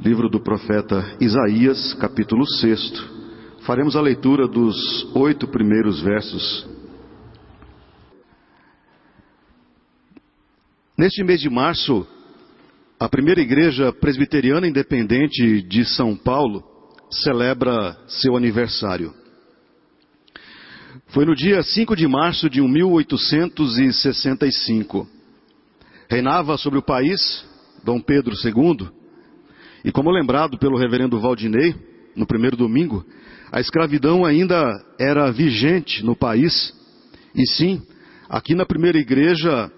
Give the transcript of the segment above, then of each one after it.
livro do profeta Isaías, capítulo 6. Faremos a leitura dos oito primeiros versos. Neste mês de março, a primeira igreja presbiteriana independente de São Paulo celebra seu aniversário. Foi no dia 5 de março de 1865. Reinava sobre o país Dom Pedro II, e como lembrado pelo reverendo Valdinei, no primeiro domingo, a escravidão ainda era vigente no país, e sim, aqui na primeira igreja,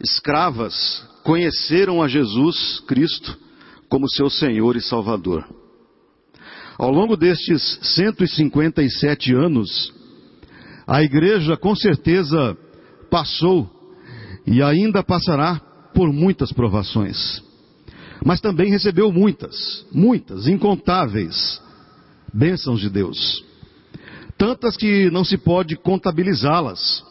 escravas conheceram a Jesus Cristo como seu Senhor e Salvador. Ao longo destes 157 anos, a igreja com certeza passou e ainda passará por muitas provações mas também recebeu muitas, muitas, incontáveis bênçãos de Deus. Tantas que não se pode contabilizá-las.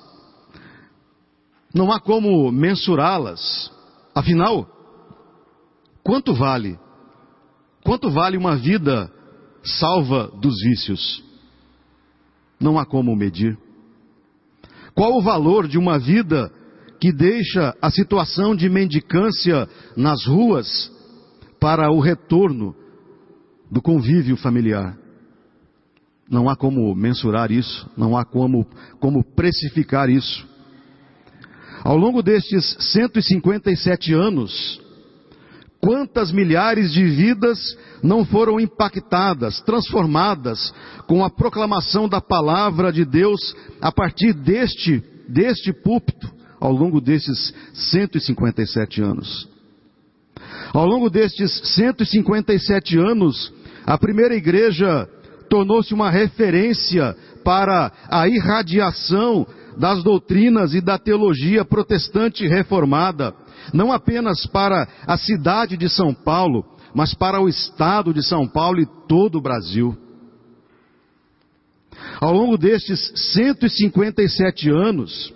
Não há como mensurá-las. Afinal, quanto vale? Quanto vale uma vida salva dos vícios? Não há como medir. Qual o valor de uma vida que deixa a situação de mendicância nas ruas para o retorno do convívio familiar. Não há como mensurar isso, não há como, como precificar isso. Ao longo destes 157 anos, quantas milhares de vidas não foram impactadas, transformadas com a proclamação da palavra de Deus a partir deste, deste púlpito, ao longo destes 157 anos. Ao longo destes 157 anos, a primeira igreja tornou-se uma referência para a irradiação das doutrinas e da teologia protestante reformada, não apenas para a cidade de São Paulo, mas para o estado de São Paulo e todo o Brasil. Ao longo destes 157 anos,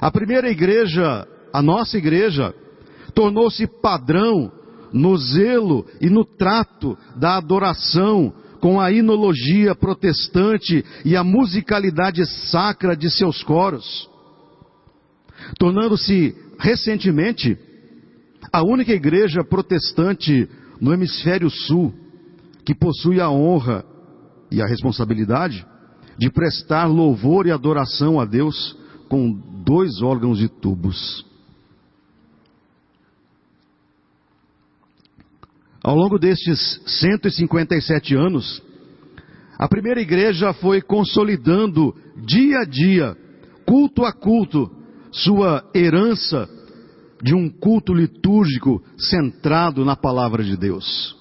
a primeira igreja, a nossa igreja, tornou-se padrão no zelo e no trato da adoração com a inologia protestante e a musicalidade sacra de seus coros, tornando-se recentemente a única igreja protestante no hemisfério sul que possui a honra e a responsabilidade de prestar louvor e adoração a Deus com dois órgãos e tubos. Ao longo destes 157 anos, a primeira igreja foi consolidando dia a dia, culto a culto, sua herança de um culto litúrgico centrado na palavra de Deus.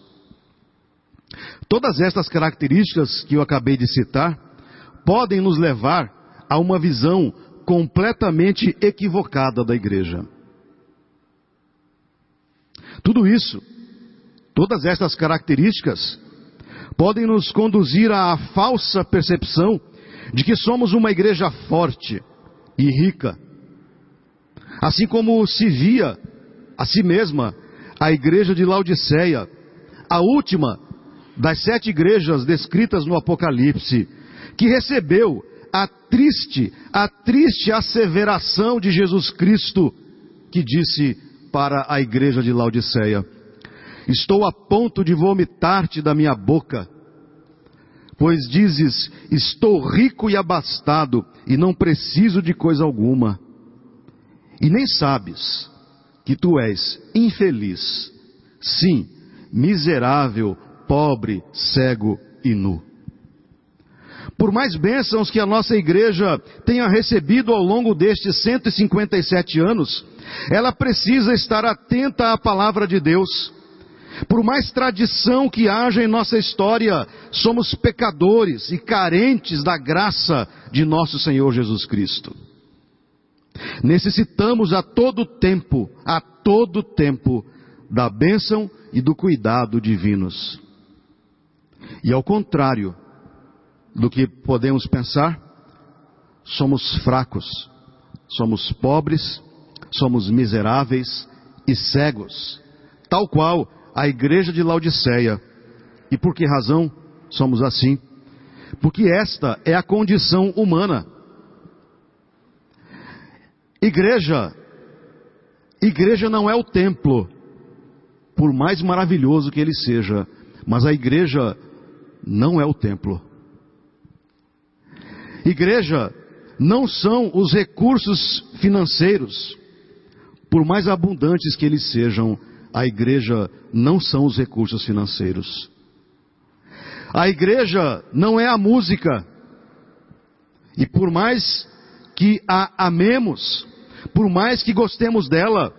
Todas estas características que eu acabei de citar podem nos levar a uma visão completamente equivocada da igreja. Tudo isso Todas estas características podem nos conduzir à falsa percepção de que somos uma igreja forte e rica. Assim como se via a si mesma a igreja de Laodiceia, a última das sete igrejas descritas no Apocalipse, que recebeu a triste, a triste asseveração de Jesus Cristo, que disse para a igreja de Laodiceia: Estou a ponto de vomitar-te da minha boca. Pois dizes: Estou rico e abastado, e não preciso de coisa alguma. E nem sabes que tu és infeliz, sim, miserável, pobre, cego e nu. Por mais bênçãos que a nossa igreja tenha recebido ao longo destes 157 anos, ela precisa estar atenta à palavra de Deus por mais tradição que haja em nossa história, somos pecadores e carentes da graça de nosso Senhor Jesus Cristo. Necessitamos a todo tempo, a todo tempo, da bênção e do cuidado divinos. E ao contrário do que podemos pensar, somos fracos, somos pobres, somos miseráveis e cegos, tal qual à igreja de Laodiceia. E por que razão somos assim? Porque esta é a condição humana. Igreja, igreja não é o templo, por mais maravilhoso que ele seja, mas a igreja não é o templo. Igreja não são os recursos financeiros, por mais abundantes que eles sejam, a igreja não são os recursos financeiros. A igreja não é a música. E por mais que a amemos, por mais que gostemos dela,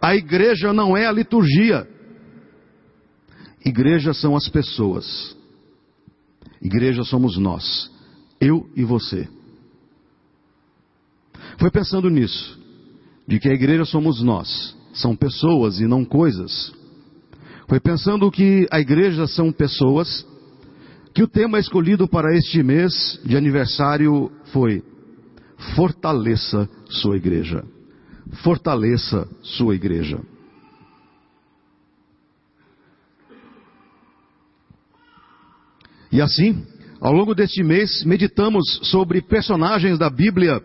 a igreja não é a liturgia. Igreja são as pessoas. Igreja somos nós, eu e você. Foi pensando nisso, de que a igreja somos nós, são pessoas e não coisas. Foi pensando que a igreja são pessoas que o tema escolhido para este mês de aniversário foi Fortaleça sua igreja. Fortaleça sua igreja. E assim, ao longo deste mês, meditamos sobre personagens da Bíblia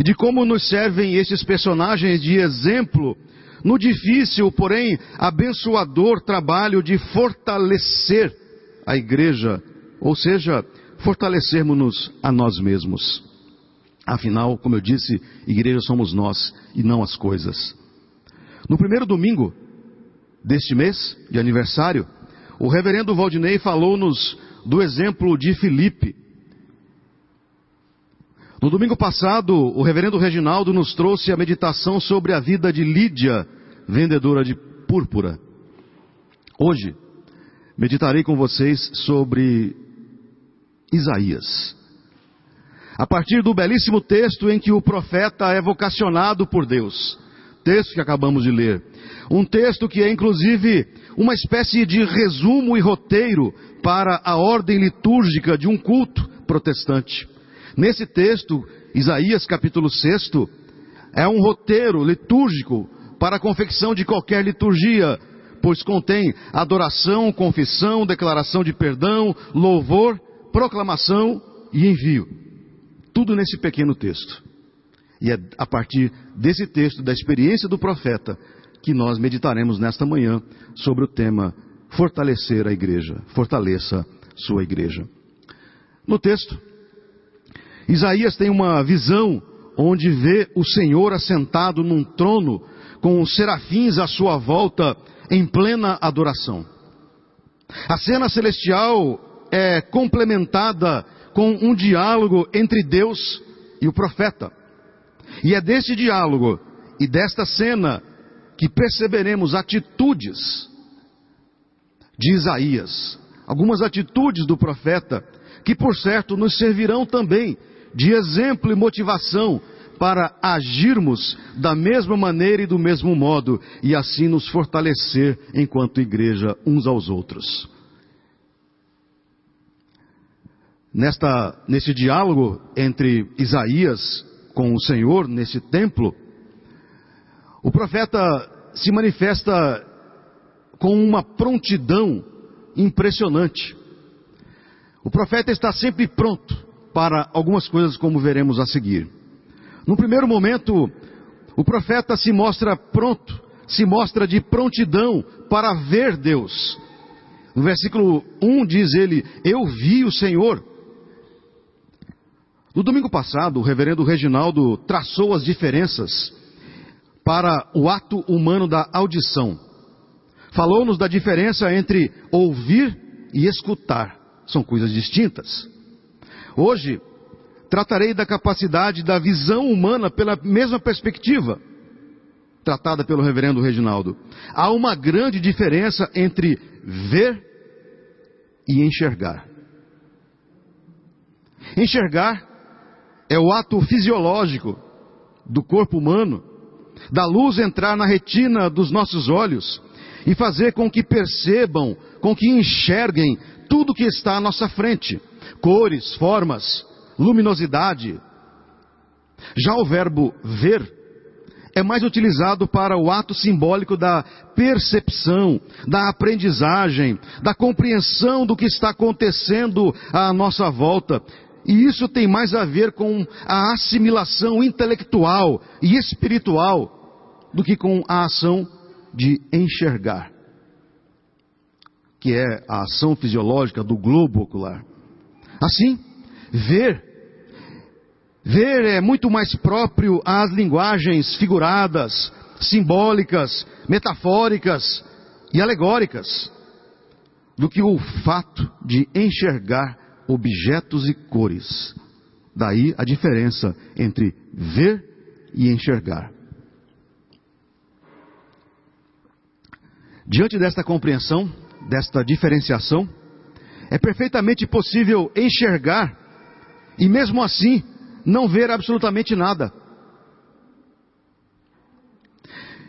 e de como nos servem esses personagens de exemplo no difícil, porém abençoador trabalho de fortalecer a igreja, ou seja, fortalecermos-nos a nós mesmos. Afinal, como eu disse, igreja somos nós e não as coisas. No primeiro domingo deste mês, de aniversário, o reverendo Valdinei falou-nos do exemplo de Filipe. No domingo passado, o reverendo Reginaldo nos trouxe a meditação sobre a vida de Lídia, vendedora de púrpura. Hoje, meditarei com vocês sobre Isaías. A partir do belíssimo texto em que o profeta é vocacionado por Deus. Texto que acabamos de ler. Um texto que é inclusive uma espécie de resumo e roteiro para a ordem litúrgica de um culto protestante. Nesse texto, Isaías capítulo 6, é um roteiro litúrgico para a confecção de qualquer liturgia, pois contém adoração, confissão, declaração de perdão, louvor, proclamação e envio. Tudo nesse pequeno texto. E é a partir desse texto, da experiência do profeta, que nós meditaremos nesta manhã sobre o tema fortalecer a igreja. Fortaleça sua igreja. No texto, Isaías tem uma visão onde vê o Senhor assentado num trono com os serafins à sua volta em plena adoração. A cena celestial é complementada com um diálogo entre Deus e o profeta. E é desse diálogo e desta cena que perceberemos atitudes de Isaías, algumas atitudes do profeta, que por certo nos servirão também de exemplo e motivação para agirmos da mesma maneira e do mesmo modo e assim nos fortalecer enquanto igreja uns aos outros. Nesta, nesse diálogo entre Isaías com o Senhor, nesse templo, o profeta se manifesta com uma prontidão impressionante. O profeta está sempre pronto para algumas coisas, como veremos a seguir. No primeiro momento, o profeta se mostra pronto, se mostra de prontidão para ver Deus. No versículo 1 diz ele: Eu vi o Senhor. No domingo passado, o reverendo Reginaldo traçou as diferenças para o ato humano da audição. Falou-nos da diferença entre ouvir e escutar. São coisas distintas. Hoje, tratarei da capacidade da visão humana pela mesma perspectiva, tratada pelo reverendo Reginaldo. Há uma grande diferença entre ver e enxergar. Enxergar é o ato fisiológico do corpo humano, da luz entrar na retina dos nossos olhos e fazer com que percebam, com que enxerguem tudo que está à nossa frente: cores, formas, luminosidade. Já o verbo ver é mais utilizado para o ato simbólico da percepção, da aprendizagem, da compreensão do que está acontecendo à nossa volta. E isso tem mais a ver com a assimilação intelectual e espiritual do que com a ação de enxergar, que é a ação fisiológica do globo ocular. Assim, ver Ver é muito mais próprio às linguagens figuradas, simbólicas, metafóricas e alegóricas, do que o fato de enxergar objetos e cores. Daí a diferença entre ver e enxergar. Diante desta compreensão, desta diferenciação, é perfeitamente possível enxergar e mesmo assim não ver absolutamente nada.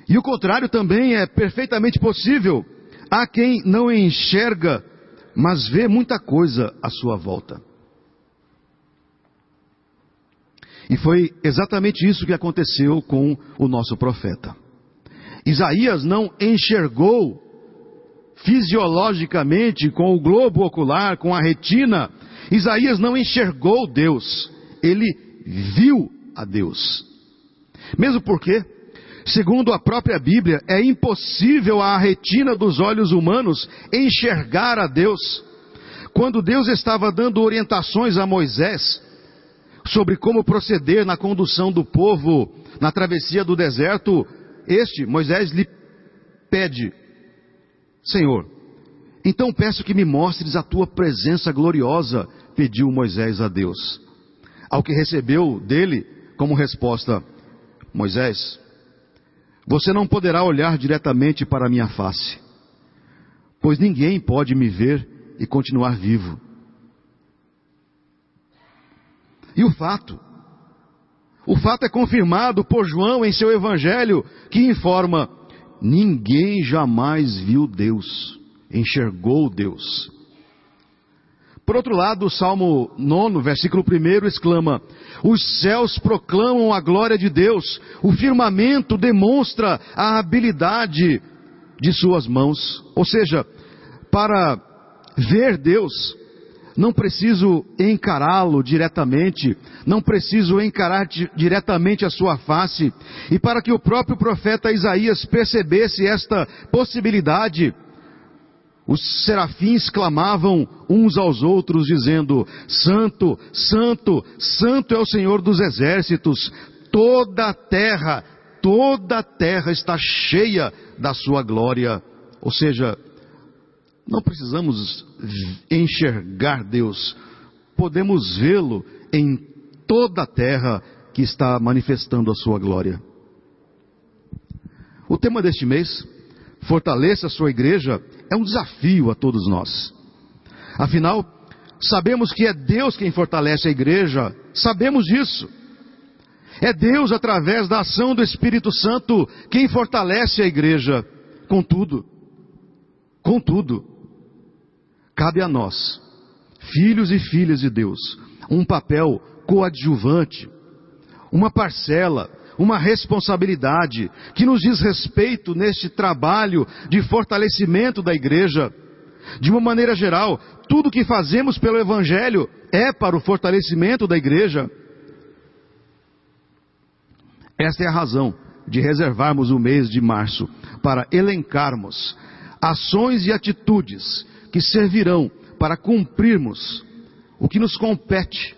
E o contrário também é perfeitamente possível. Há quem não enxerga, mas vê muita coisa à sua volta. E foi exatamente isso que aconteceu com o nosso profeta. Isaías não enxergou fisiologicamente com o globo ocular, com a retina. Isaías não enxergou Deus ele viu a Deus. Mesmo porque, segundo a própria Bíblia, é impossível à retina dos olhos humanos enxergar a Deus. Quando Deus estava dando orientações a Moisés sobre como proceder na condução do povo na travessia do deserto, este, Moisés, lhe pede: Senhor, então peço que me mostres a tua presença gloriosa, pediu Moisés a Deus ao que recebeu dele como resposta: Moisés, você não poderá olhar diretamente para a minha face, pois ninguém pode me ver e continuar vivo. E o fato? O fato é confirmado por João em seu evangelho, que informa: ninguém jamais viu Deus, enxergou Deus. Por outro lado, o Salmo 9, versículo 1 exclama: Os céus proclamam a glória de Deus, o firmamento demonstra a habilidade de suas mãos. Ou seja, para ver Deus, não preciso encará-lo diretamente, não preciso encarar diretamente a sua face. E para que o próprio profeta Isaías percebesse esta possibilidade, os serafins clamavam uns aos outros, dizendo: Santo, Santo, Santo é o Senhor dos exércitos, toda a terra, toda a terra está cheia da sua glória. Ou seja, não precisamos enxergar Deus, podemos vê-lo em toda a terra que está manifestando a sua glória. O tema deste mês, fortaleça a sua igreja, é um desafio a todos nós. Afinal, sabemos que é Deus quem fortalece a igreja, sabemos disso. É Deus, através da ação do Espírito Santo, quem fortalece a igreja. Contudo, contudo, cabe a nós, filhos e filhas de Deus, um papel coadjuvante, uma parcela, uma responsabilidade que nos diz respeito neste trabalho de fortalecimento da igreja. De uma maneira geral, tudo que fazemos pelo Evangelho é para o fortalecimento da igreja. Esta é a razão de reservarmos o mês de março para elencarmos ações e atitudes que servirão para cumprirmos o que nos compete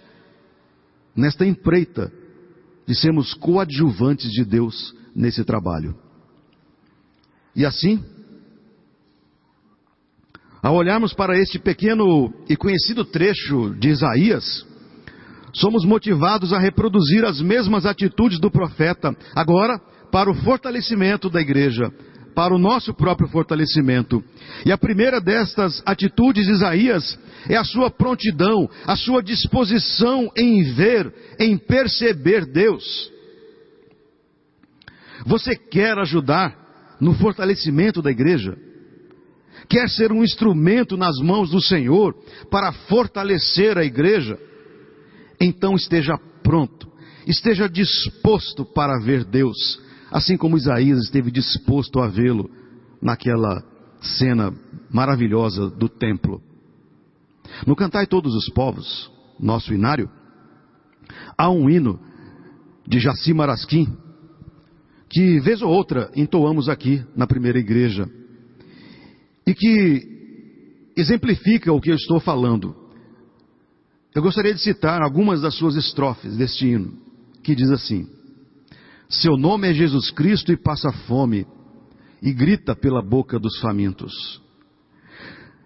nesta empreita de sermos coadjuvantes de Deus nesse trabalho. E assim, ao olharmos para este pequeno e conhecido trecho de Isaías, somos motivados a reproduzir as mesmas atitudes do profeta, agora para o fortalecimento da igreja, para o nosso próprio fortalecimento. E a primeira destas atitudes de Isaías é a sua prontidão, a sua disposição em ver, em perceber Deus. Você quer ajudar no fortalecimento da igreja? Quer ser um instrumento nas mãos do Senhor para fortalecer a igreja? Então esteja pronto, esteja disposto para ver Deus assim como Isaías esteve disposto a vê-lo naquela cena maravilhosa do templo. No Cantai Todos os Povos, nosso inário, há um hino de Jaci Marasquim, que vez ou outra entoamos aqui na primeira igreja, e que exemplifica o que eu estou falando. Eu gostaria de citar algumas das suas estrofes deste hino, que diz assim: Seu nome é Jesus Cristo e passa fome, e grita pela boca dos famintos.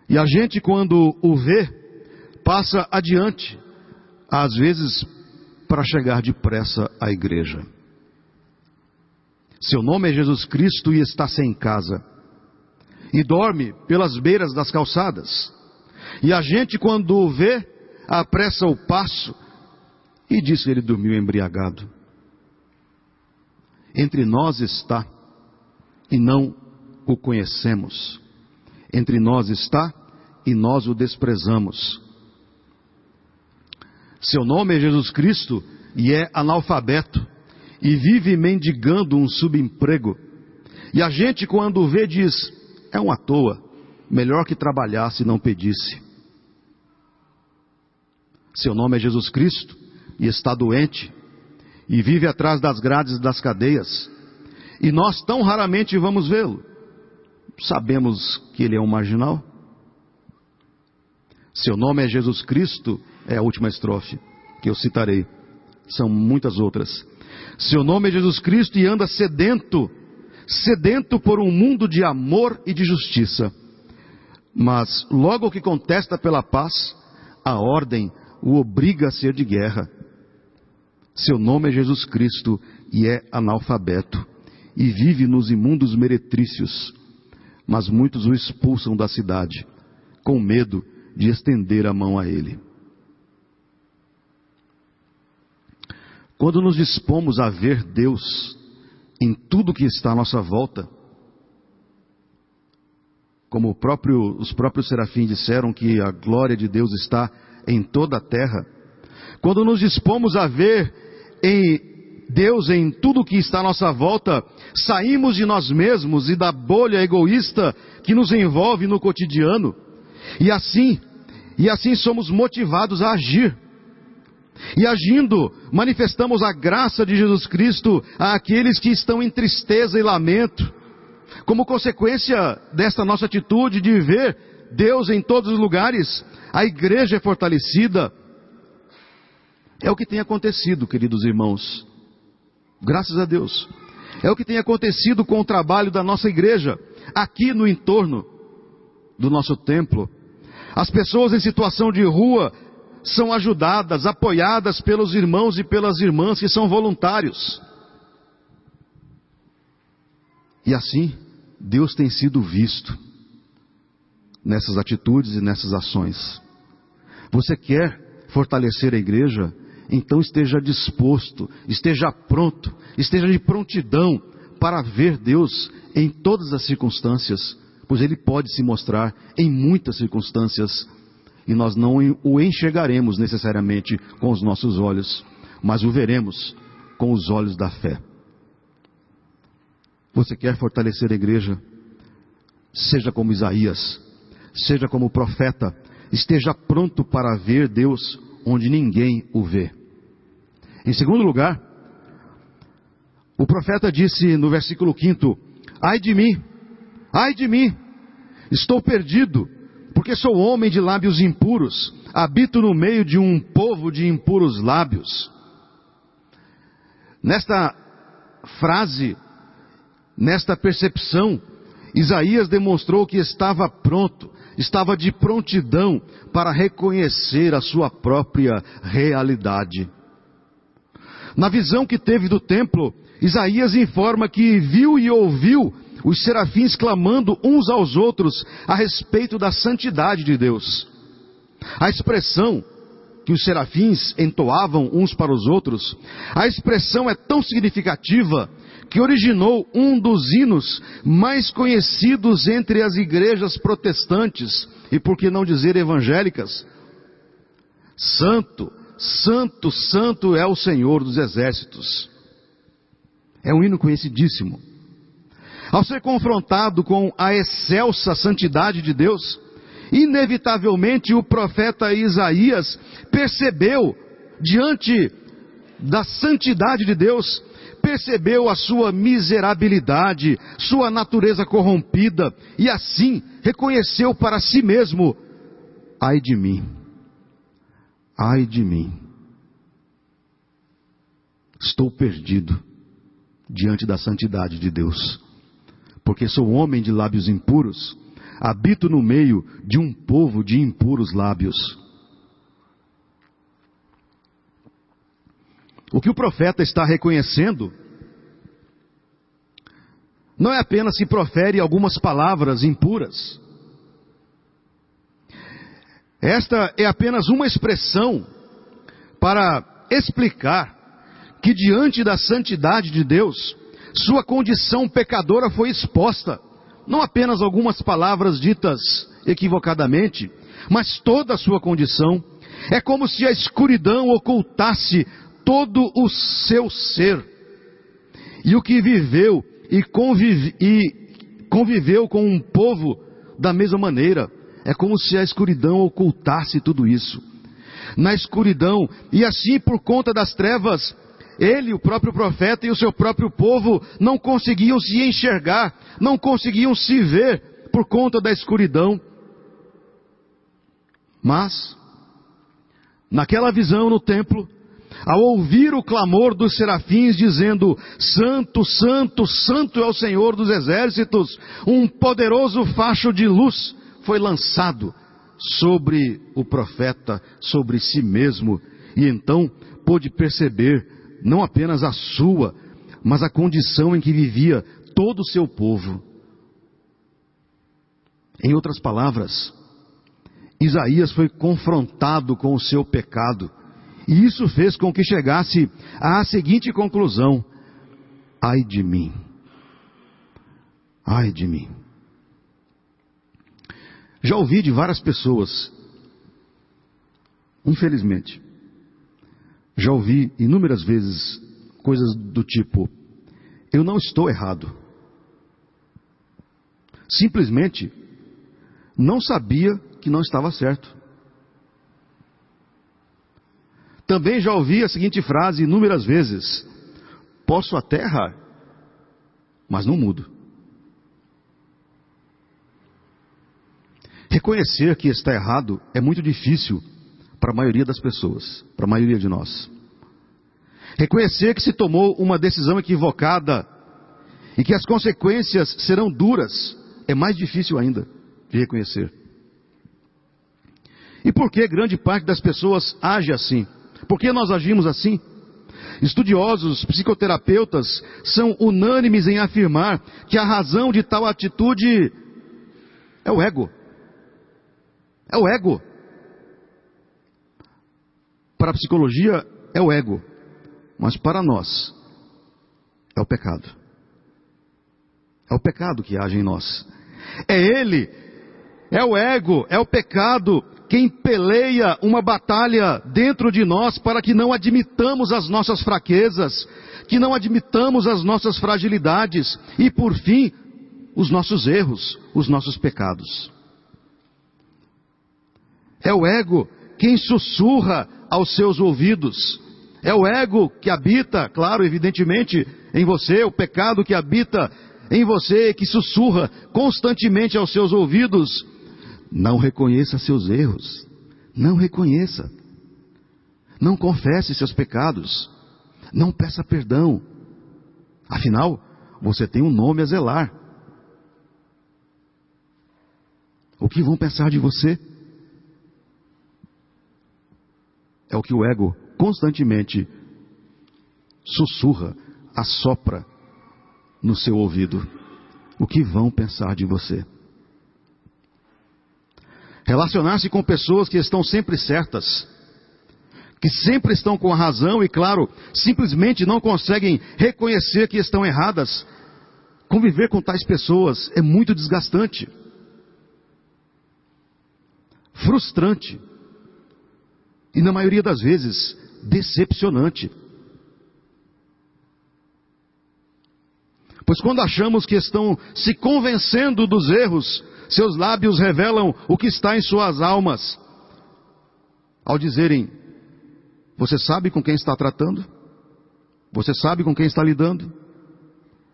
E a gente, quando o vê, passa adiante, às vezes para chegar depressa à igreja. Seu nome é Jesus Cristo e está sem casa. E dorme pelas beiras das calçadas. E a gente, quando o vê, apressa o passo e diz que ele dormiu embriagado. Entre nós está e não o conhecemos. Entre nós está e nós o desprezamos. Seu nome é Jesus Cristo e é analfabeto e vive mendigando um subemprego. E a gente, quando o vê, diz: é um à toa, melhor que trabalhasse e não pedisse. Seu nome é Jesus Cristo e está doente e vive atrás das grades das cadeias. E nós tão raramente vamos vê-lo. Sabemos que ele é um marginal. Seu nome é Jesus Cristo, é a última estrofe que eu citarei. São muitas outras. Seu nome é Jesus Cristo e anda sedento, sedento por um mundo de amor e de justiça. Mas logo que contesta pela paz, a ordem o obriga a ser de guerra. Seu nome é Jesus Cristo e é analfabeto, e vive nos imundos meretrícios, mas muitos o expulsam da cidade, com medo de estender a mão a ele. Quando nos dispomos a ver Deus em tudo que está à nossa volta, como próprio, os próprios serafins disseram que a glória de Deus está em toda a terra, quando nos dispomos a ver em Deus em tudo que está à nossa volta, saímos de nós mesmos e da bolha egoísta que nos envolve no cotidiano, e assim, e assim somos motivados a agir. E agindo, manifestamos a graça de Jesus Cristo àqueles que estão em tristeza e lamento. Como consequência desta nossa atitude de ver Deus em todos os lugares, a igreja é fortalecida. É o que tem acontecido, queridos irmãos. Graças a Deus. É o que tem acontecido com o trabalho da nossa igreja, aqui no entorno do nosso templo. As pessoas em situação de rua são ajudadas, apoiadas pelos irmãos e pelas irmãs que são voluntários. E assim, Deus tem sido visto nessas atitudes e nessas ações. Você quer fortalecer a igreja? Então esteja disposto, esteja pronto, esteja de prontidão para ver Deus em todas as circunstâncias, pois Ele pode se mostrar em muitas circunstâncias e nós não o enxergaremos necessariamente com os nossos olhos, mas o veremos com os olhos da fé. Você quer fortalecer a igreja? Seja como Isaías, seja como profeta, esteja pronto para ver Deus onde ninguém o vê. Em segundo lugar, o profeta disse no versículo 5: Ai de mim, ai de mim, estou perdido, porque sou homem de lábios impuros, habito no meio de um povo de impuros lábios. Nesta frase, nesta percepção, Isaías demonstrou que estava pronto, estava de prontidão para reconhecer a sua própria realidade. Na visão que teve do templo, Isaías informa que viu e ouviu os serafins clamando uns aos outros a respeito da santidade de Deus. A expressão que os serafins entoavam uns para os outros, a expressão é tão significativa que originou um dos hinos mais conhecidos entre as igrejas protestantes e por que não dizer evangélicas. Santo, santo, santo é o Senhor dos exércitos. É um hino conhecidíssimo. Ao ser confrontado com a excelsa santidade de Deus, inevitavelmente o profeta Isaías percebeu, diante da santidade de Deus, percebeu a sua miserabilidade, sua natureza corrompida, e assim reconheceu para si mesmo: ai de mim, ai de mim, estou perdido diante da santidade de Deus, porque sou homem de lábios impuros, habito no meio de um povo de impuros lábios. O que o profeta está reconhecendo não é apenas se profere algumas palavras impuras. Esta é apenas uma expressão para explicar que diante da santidade de Deus, sua condição pecadora foi exposta. Não apenas algumas palavras ditas equivocadamente, mas toda a sua condição. É como se a escuridão ocultasse todo o seu ser. E o que viveu e, convive, e conviveu com um povo da mesma maneira. É como se a escuridão ocultasse tudo isso. Na escuridão, e assim por conta das trevas, ele, o próprio profeta e o seu próprio povo não conseguiam se enxergar, não conseguiam se ver por conta da escuridão. Mas, naquela visão no templo, ao ouvir o clamor dos serafins dizendo: Santo, Santo, Santo é o Senhor dos exércitos, um poderoso facho de luz foi lançado sobre o profeta, sobre si mesmo, e então pôde perceber não apenas a sua, mas a condição em que vivia todo o seu povo. Em outras palavras, Isaías foi confrontado com o seu pecado e isso fez com que chegasse à seguinte conclusão: ai de mim, ai de mim. Já ouvi de várias pessoas, infelizmente, já ouvi inúmeras vezes coisas do tipo: eu não estou errado. Simplesmente não sabia que não estava certo. Também já ouvi a seguinte frase inúmeras vezes: Posso até errar, mas não mudo. Reconhecer que está errado é muito difícil para a maioria das pessoas, para a maioria de nós. Reconhecer que se tomou uma decisão equivocada e que as consequências serão duras é mais difícil ainda de reconhecer. E por que grande parte das pessoas age assim? Por que nós agimos assim? Estudiosos, psicoterapeutas são unânimes em afirmar que a razão de tal atitude é o ego. É o ego. Para a psicologia é o ego, mas para nós é o pecado. É o pecado que age em nós. É ele, é o ego, é o pecado quem peleia uma batalha dentro de nós para que não admitamos as nossas fraquezas, que não admitamos as nossas fragilidades e, por fim, os nossos erros, os nossos pecados. É o ego quem sussurra aos seus ouvidos. É o ego que habita, claro, evidentemente, em você, o pecado que habita em você, que sussurra constantemente aos seus ouvidos não reconheça seus erros. Não reconheça. Não confesse seus pecados. Não peça perdão. Afinal, você tem um nome a zelar. O que vão pensar de você? É o que o ego constantemente sussurra, assopra no seu ouvido. O que vão pensar de você? Relacionar-se com pessoas que estão sempre certas, que sempre estão com a razão e, claro, simplesmente não conseguem reconhecer que estão erradas. Conviver com tais pessoas é muito desgastante, frustrante e, na maioria das vezes, decepcionante. Pois quando achamos que estão se convencendo dos erros, seus lábios revelam o que está em suas almas. Ao dizerem, você sabe com quem está tratando? Você sabe com quem está lidando?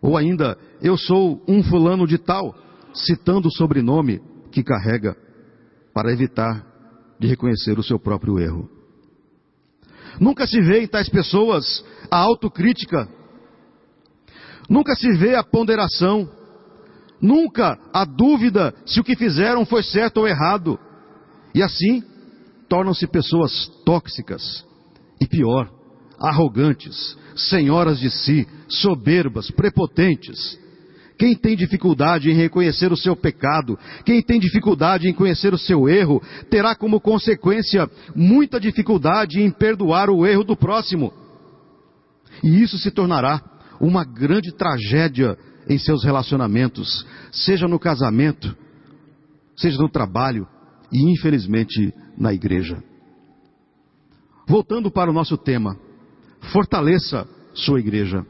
Ou ainda, eu sou um fulano de tal, citando o sobrenome que carrega, para evitar de reconhecer o seu próprio erro. Nunca se vê em tais pessoas a autocrítica, nunca se vê a ponderação, nunca a dúvida se o que fizeram foi certo ou errado. E assim, tornam-se pessoas tóxicas e pior, arrogantes, senhoras de si, soberbas, prepotentes. Quem tem dificuldade em reconhecer o seu pecado, quem tem dificuldade em conhecer o seu erro, terá como consequência muita dificuldade em perdoar o erro do próximo. E isso se tornará uma grande tragédia em seus relacionamentos, seja no casamento, seja no trabalho e, infelizmente, na igreja. Voltando para o nosso tema, fortaleça sua igreja.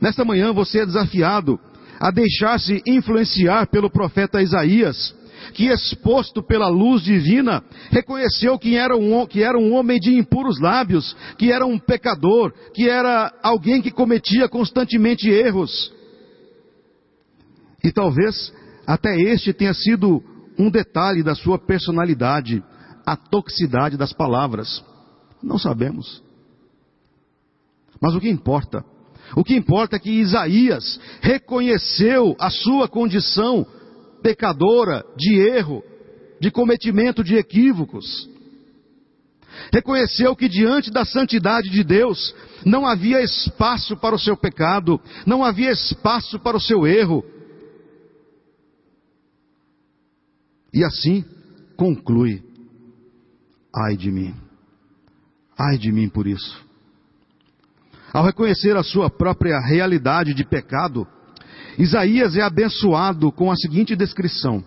Nesta manhã você é desafiado a deixar-se influenciar pelo profeta Isaías, que exposto pela luz divina, reconheceu que era, um, que era um homem de impuros lábios, que era um pecador, que era alguém que cometia constantemente erros. E talvez até este tenha sido um detalhe da sua personalidade, a toxicidade das palavras. Não sabemos. Mas o que importa? O que importa é que Isaías reconheceu a sua condição pecadora, de erro, de cometimento de equívocos. Reconheceu que diante da santidade de Deus não havia espaço para o seu pecado, não havia espaço para o seu erro. E assim conclui: ai de mim. Ai de mim por isso. Ao reconhecer a sua própria realidade de pecado, Isaías é abençoado com a seguinte descrição: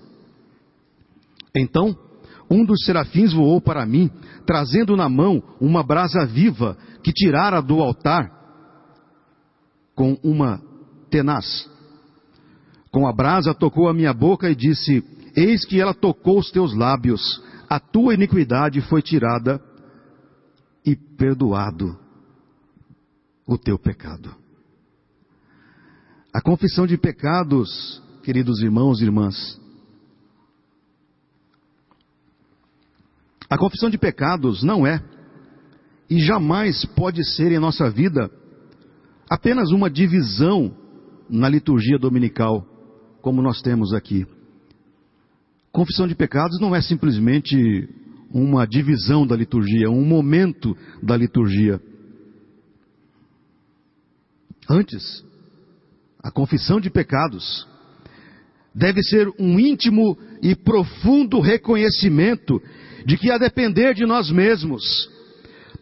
Então, um dos serafins voou para mim, trazendo na mão uma brasa viva que tirara do altar com uma tenaz. Com a brasa tocou a minha boca e disse: Eis que ela tocou os teus lábios, a tua iniquidade foi tirada e perdoado o teu pecado. A confissão de pecados, queridos irmãos e irmãs, a confissão de pecados não é e jamais pode ser em nossa vida apenas uma divisão na liturgia dominical, como nós temos aqui. Confissão de pecados não é simplesmente uma divisão da liturgia, um momento da liturgia. Antes, a confissão de pecados deve ser um íntimo e profundo reconhecimento de que, a depender de nós mesmos,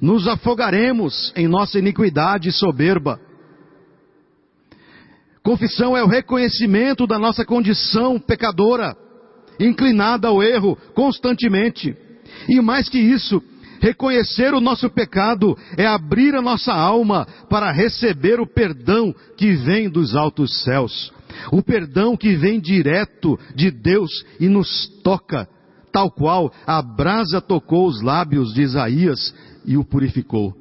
nos afogaremos em nossa iniquidade soberba. Confissão é o reconhecimento da nossa condição pecadora, inclinada ao erro constantemente. E mais que isso, reconhecer o nosso pecado é abrir a nossa alma para receber o perdão que vem dos altos céus. O perdão que vem direto de Deus e nos toca, tal qual a brasa tocou os lábios de Isaías e o purificou.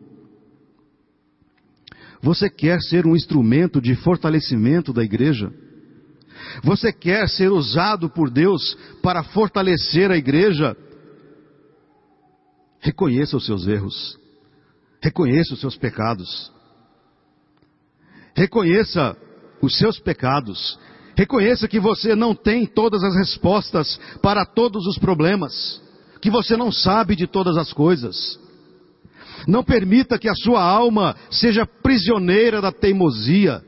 Você quer ser um instrumento de fortalecimento da igreja? Você quer ser usado por Deus para fortalecer a igreja? Reconheça os seus erros. Reconheça os seus pecados. Reconheça os seus pecados. Reconheça que você não tem todas as respostas para todos os problemas. Que você não sabe de todas as coisas. Não permita que a sua alma seja prisioneira da teimosia.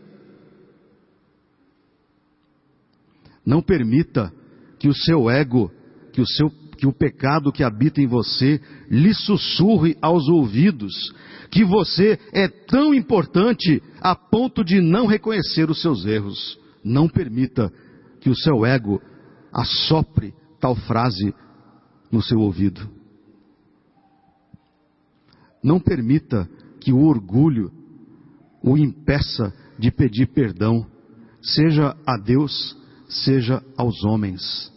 Não permita que o seu ego, que o seu que o pecado que habita em você lhe sussurre aos ouvidos que você é tão importante a ponto de não reconhecer os seus erros. Não permita que o seu ego assopre tal frase no seu ouvido. Não permita que o orgulho o impeça de pedir perdão seja a Deus, seja aos homens.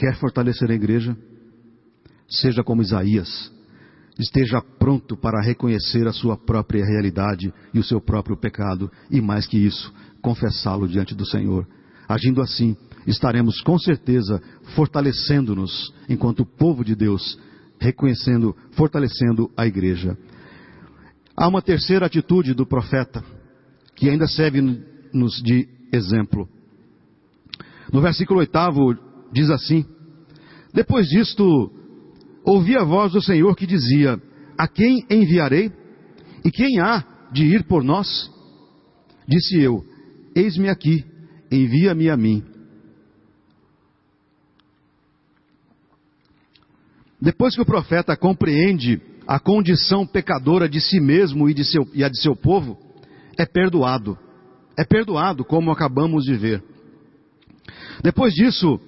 Quer fortalecer a igreja? Seja como Isaías, esteja pronto para reconhecer a sua própria realidade e o seu próprio pecado, e mais que isso, confessá-lo diante do Senhor. Agindo assim, estaremos com certeza fortalecendo-nos enquanto povo de Deus, reconhecendo, fortalecendo a igreja. Há uma terceira atitude do profeta, que ainda serve-nos de exemplo. No versículo oitavo diz assim: Depois disto, ouvi a voz do Senhor que dizia: A quem enviarei? E quem há de ir por nós? Disse eu: Eis-me aqui, envia-me a mim. Depois que o profeta compreende a condição pecadora de si mesmo e, de seu, e a de seu povo, é perdoado. É perdoado, como acabamos de ver. Depois disso,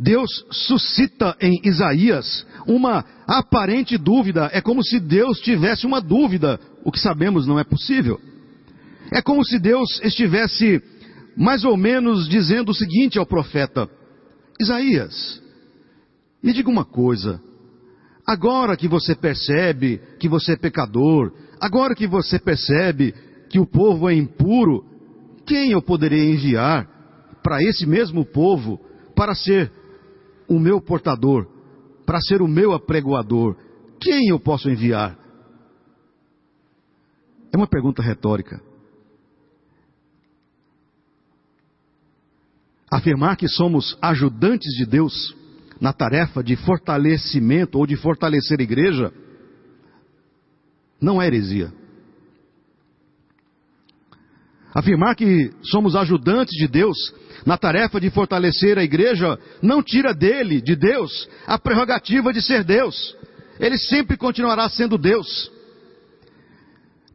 Deus suscita em Isaías uma aparente dúvida. É como se Deus tivesse uma dúvida, o que sabemos não é possível. É como se Deus estivesse mais ou menos dizendo o seguinte ao profeta: Isaías, me diga uma coisa. Agora que você percebe que você é pecador, agora que você percebe que o povo é impuro, quem eu poderia enviar para esse mesmo povo para ser o meu portador, para ser o meu apregoador? Quem eu posso enviar? É uma pergunta retórica. Afirmar que somos ajudantes de Deus na tarefa de fortalecimento ou de fortalecer a igreja não é heresia. Afirmar que somos ajudantes de Deus na tarefa de fortalecer a igreja não tira dele, de Deus, a prerrogativa de ser Deus. Ele sempre continuará sendo Deus.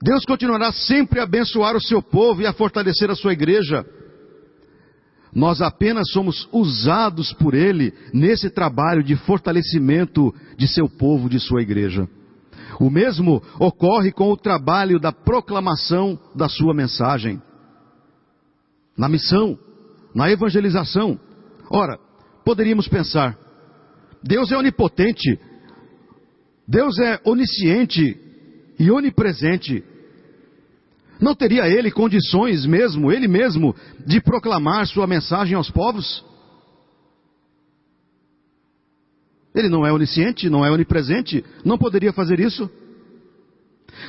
Deus continuará sempre a abençoar o seu povo e a fortalecer a sua igreja. Nós apenas somos usados por Ele nesse trabalho de fortalecimento de seu povo, de sua igreja. O mesmo ocorre com o trabalho da proclamação da sua mensagem, na missão, na evangelização. Ora, poderíamos pensar, Deus é onipotente, Deus é onisciente e onipresente. Não teria ele condições mesmo, ele mesmo, de proclamar sua mensagem aos povos? Ele não é onisciente, não é onipresente, não poderia fazer isso?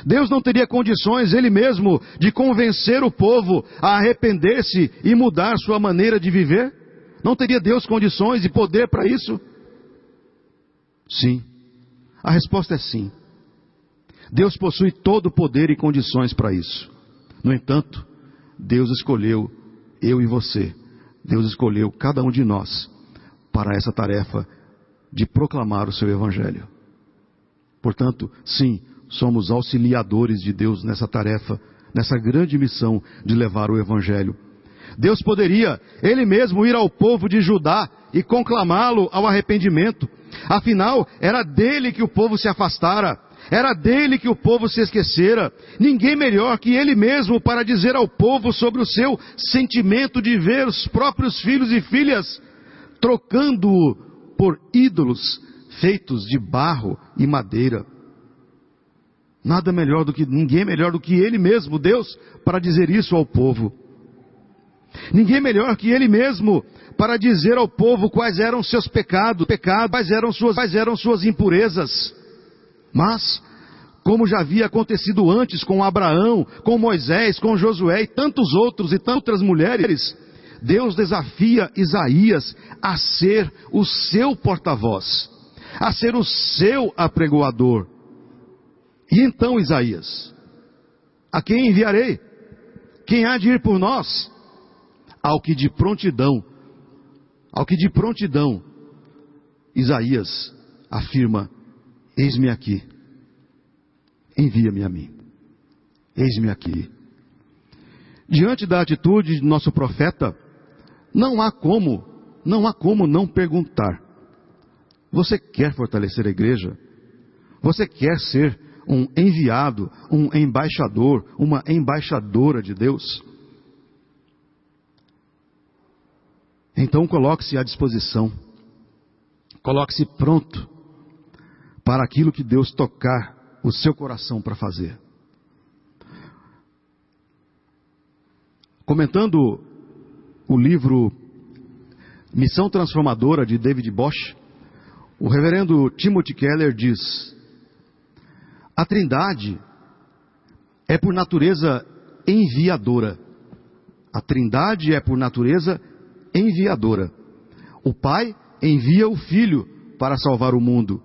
Deus não teria condições, ele mesmo, de convencer o povo a arrepender-se e mudar sua maneira de viver? Não teria Deus condições e poder para isso? Sim. A resposta é sim. Deus possui todo o poder e condições para isso. No entanto, Deus escolheu eu e você. Deus escolheu cada um de nós para essa tarefa de proclamar o seu evangelho. Portanto, sim, somos auxiliadores de Deus nessa tarefa, nessa grande missão de levar o evangelho. Deus poderia, ele mesmo, ir ao povo de Judá e conclamá-lo ao arrependimento. Afinal, era dele que o povo se afastara. Era dele que o povo se esquecera. Ninguém melhor que ele mesmo para dizer ao povo sobre o seu sentimento de ver os próprios filhos e filhas trocando-o por ídolos feitos de barro e madeira. Nada melhor do que, ninguém melhor do que ele mesmo, Deus, para dizer isso ao povo. Ninguém melhor que ele mesmo para dizer ao povo quais eram seus pecados, pecados, quais eram suas, quais eram suas impurezas. Mas, como já havia acontecido antes com Abraão, com Moisés, com Josué e tantos outros e tantas mulheres, Deus desafia Isaías a ser o seu porta-voz, a ser o seu apregoador. E então, Isaías, a quem enviarei? Quem há de ir por nós? Ao que de prontidão, ao que de prontidão, Isaías afirma: Eis-me aqui, envia-me a mim. Eis-me aqui. Diante da atitude de nosso profeta, não há como, não há como não perguntar. Você quer fortalecer a igreja? Você quer ser um enviado, um embaixador, uma embaixadora de Deus. Então coloque-se à disposição, coloque-se pronto para aquilo que Deus tocar o seu coração para fazer. Comentando o livro Missão Transformadora de David Bosch, o reverendo Timothy Keller diz: a Trindade é por natureza enviadora. A Trindade é por natureza enviadora. O Pai envia o Filho para salvar o mundo.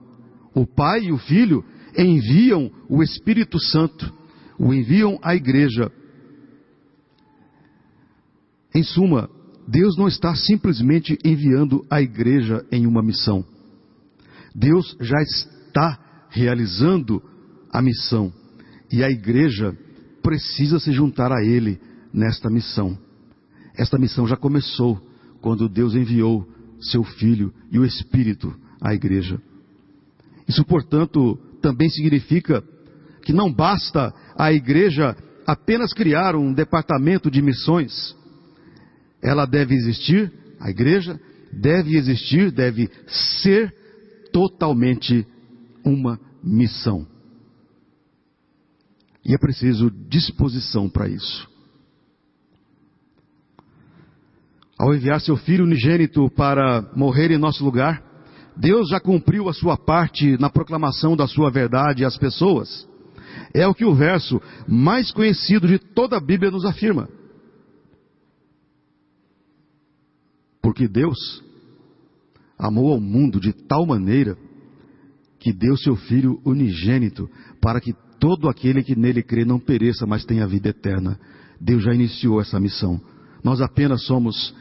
O Pai e o Filho enviam o Espírito Santo, o enviam à igreja. Em suma, Deus não está simplesmente enviando a igreja em uma missão. Deus já está realizando a missão e a igreja precisa se juntar a Ele nesta missão. Esta missão já começou quando Deus enviou seu Filho e o Espírito à igreja. Isso, portanto, também significa que não basta a igreja apenas criar um departamento de missões. Ela deve existir, a igreja deve existir, deve ser totalmente uma missão. E é preciso disposição para isso. Ao enviar seu filho unigênito para morrer em nosso lugar, Deus já cumpriu a sua parte na proclamação da sua verdade às pessoas. É o que o verso mais conhecido de toda a Bíblia nos afirma. Porque Deus amou ao mundo de tal maneira que deu seu Filho unigênito para que todo aquele que nele crê não pereça, mas tenha vida eterna. Deus já iniciou essa missão. Nós apenas somos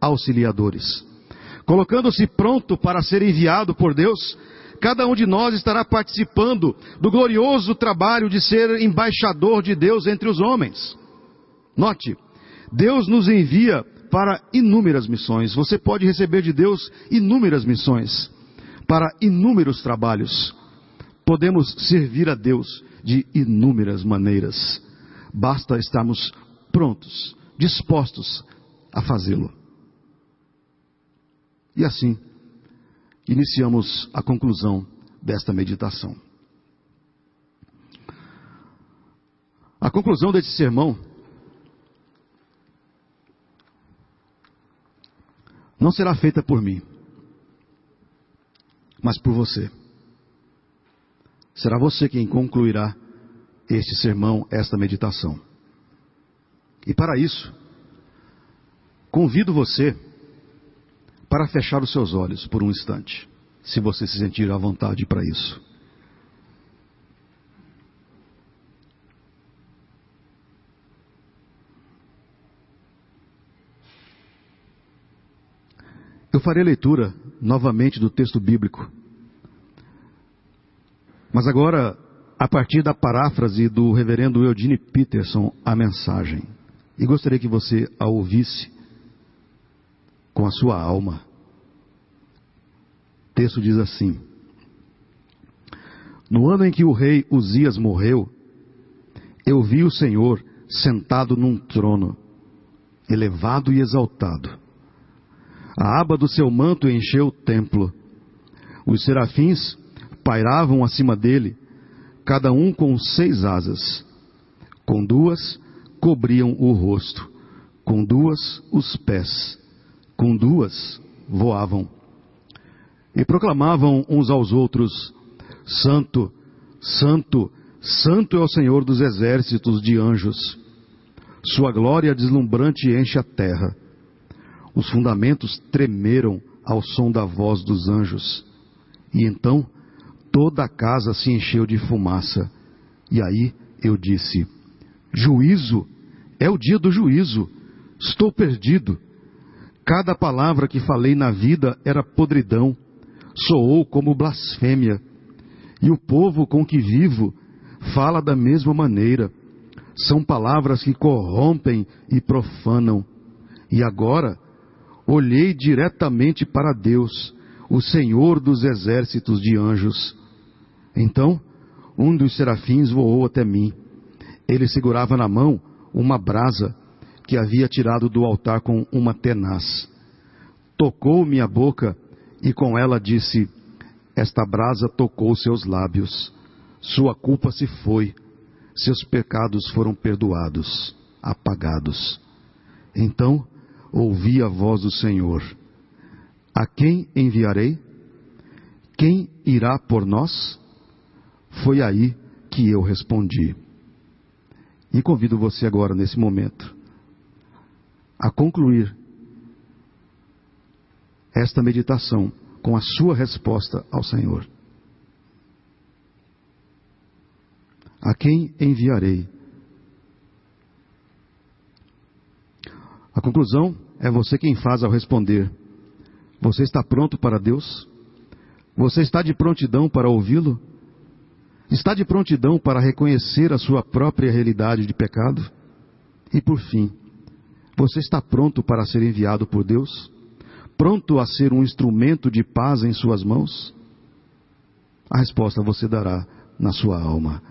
auxiliadores. Colocando-se pronto para ser enviado por Deus, cada um de nós estará participando do glorioso trabalho de ser embaixador de Deus entre os homens. Note, Deus nos envia para inúmeras missões. Você pode receber de Deus inúmeras missões, para inúmeros trabalhos. Podemos servir a Deus de inúmeras maneiras. Basta estarmos prontos, dispostos a fazê-lo. E assim, iniciamos a conclusão desta meditação. A conclusão desse sermão não será feita por mim, mas por você. Será você quem concluirá este sermão, esta meditação. E para isso, convido você para fechar os seus olhos por um instante, se você se sentir à vontade para isso. Eu farei leitura novamente do texto bíblico. Mas agora, a partir da paráfrase do reverendo Eugene Peterson, a mensagem. E gostaria que você a ouvisse com a sua alma. O texto diz assim: No ano em que o rei Uzias morreu, eu vi o Senhor sentado num trono, elevado e exaltado a aba do seu manto encheu o templo. Os serafins pairavam acima dele, cada um com seis asas. Com duas cobriam o rosto, com duas os pés, com duas voavam. E proclamavam uns aos outros: Santo, Santo, Santo é o Senhor dos exércitos de anjos. Sua glória deslumbrante enche a terra. Os fundamentos tremeram ao som da voz dos anjos. E então toda a casa se encheu de fumaça. E aí eu disse: Juízo, é o dia do juízo. Estou perdido. Cada palavra que falei na vida era podridão, soou como blasfêmia. E o povo com que vivo fala da mesma maneira. São palavras que corrompem e profanam. E agora olhei diretamente para Deus, o Senhor dos exércitos de anjos. Então, um dos serafins voou até mim. Ele segurava na mão uma brasa que havia tirado do altar com uma tenaz. Tocou minha boca e com ela disse: Esta brasa tocou seus lábios. Sua culpa se foi, seus pecados foram perdoados, apagados. Então ouvi a voz do Senhor: A quem enviarei? Quem irá por nós? Foi aí que eu respondi. E convido você agora, nesse momento, a concluir esta meditação com a sua resposta ao Senhor. A quem enviarei? A conclusão é você quem faz ao responder. Você está pronto para Deus? Você está de prontidão para ouvi-lo? Está de prontidão para reconhecer a sua própria realidade de pecado? E por fim, você está pronto para ser enviado por Deus? Pronto a ser um instrumento de paz em suas mãos? A resposta você dará na sua alma.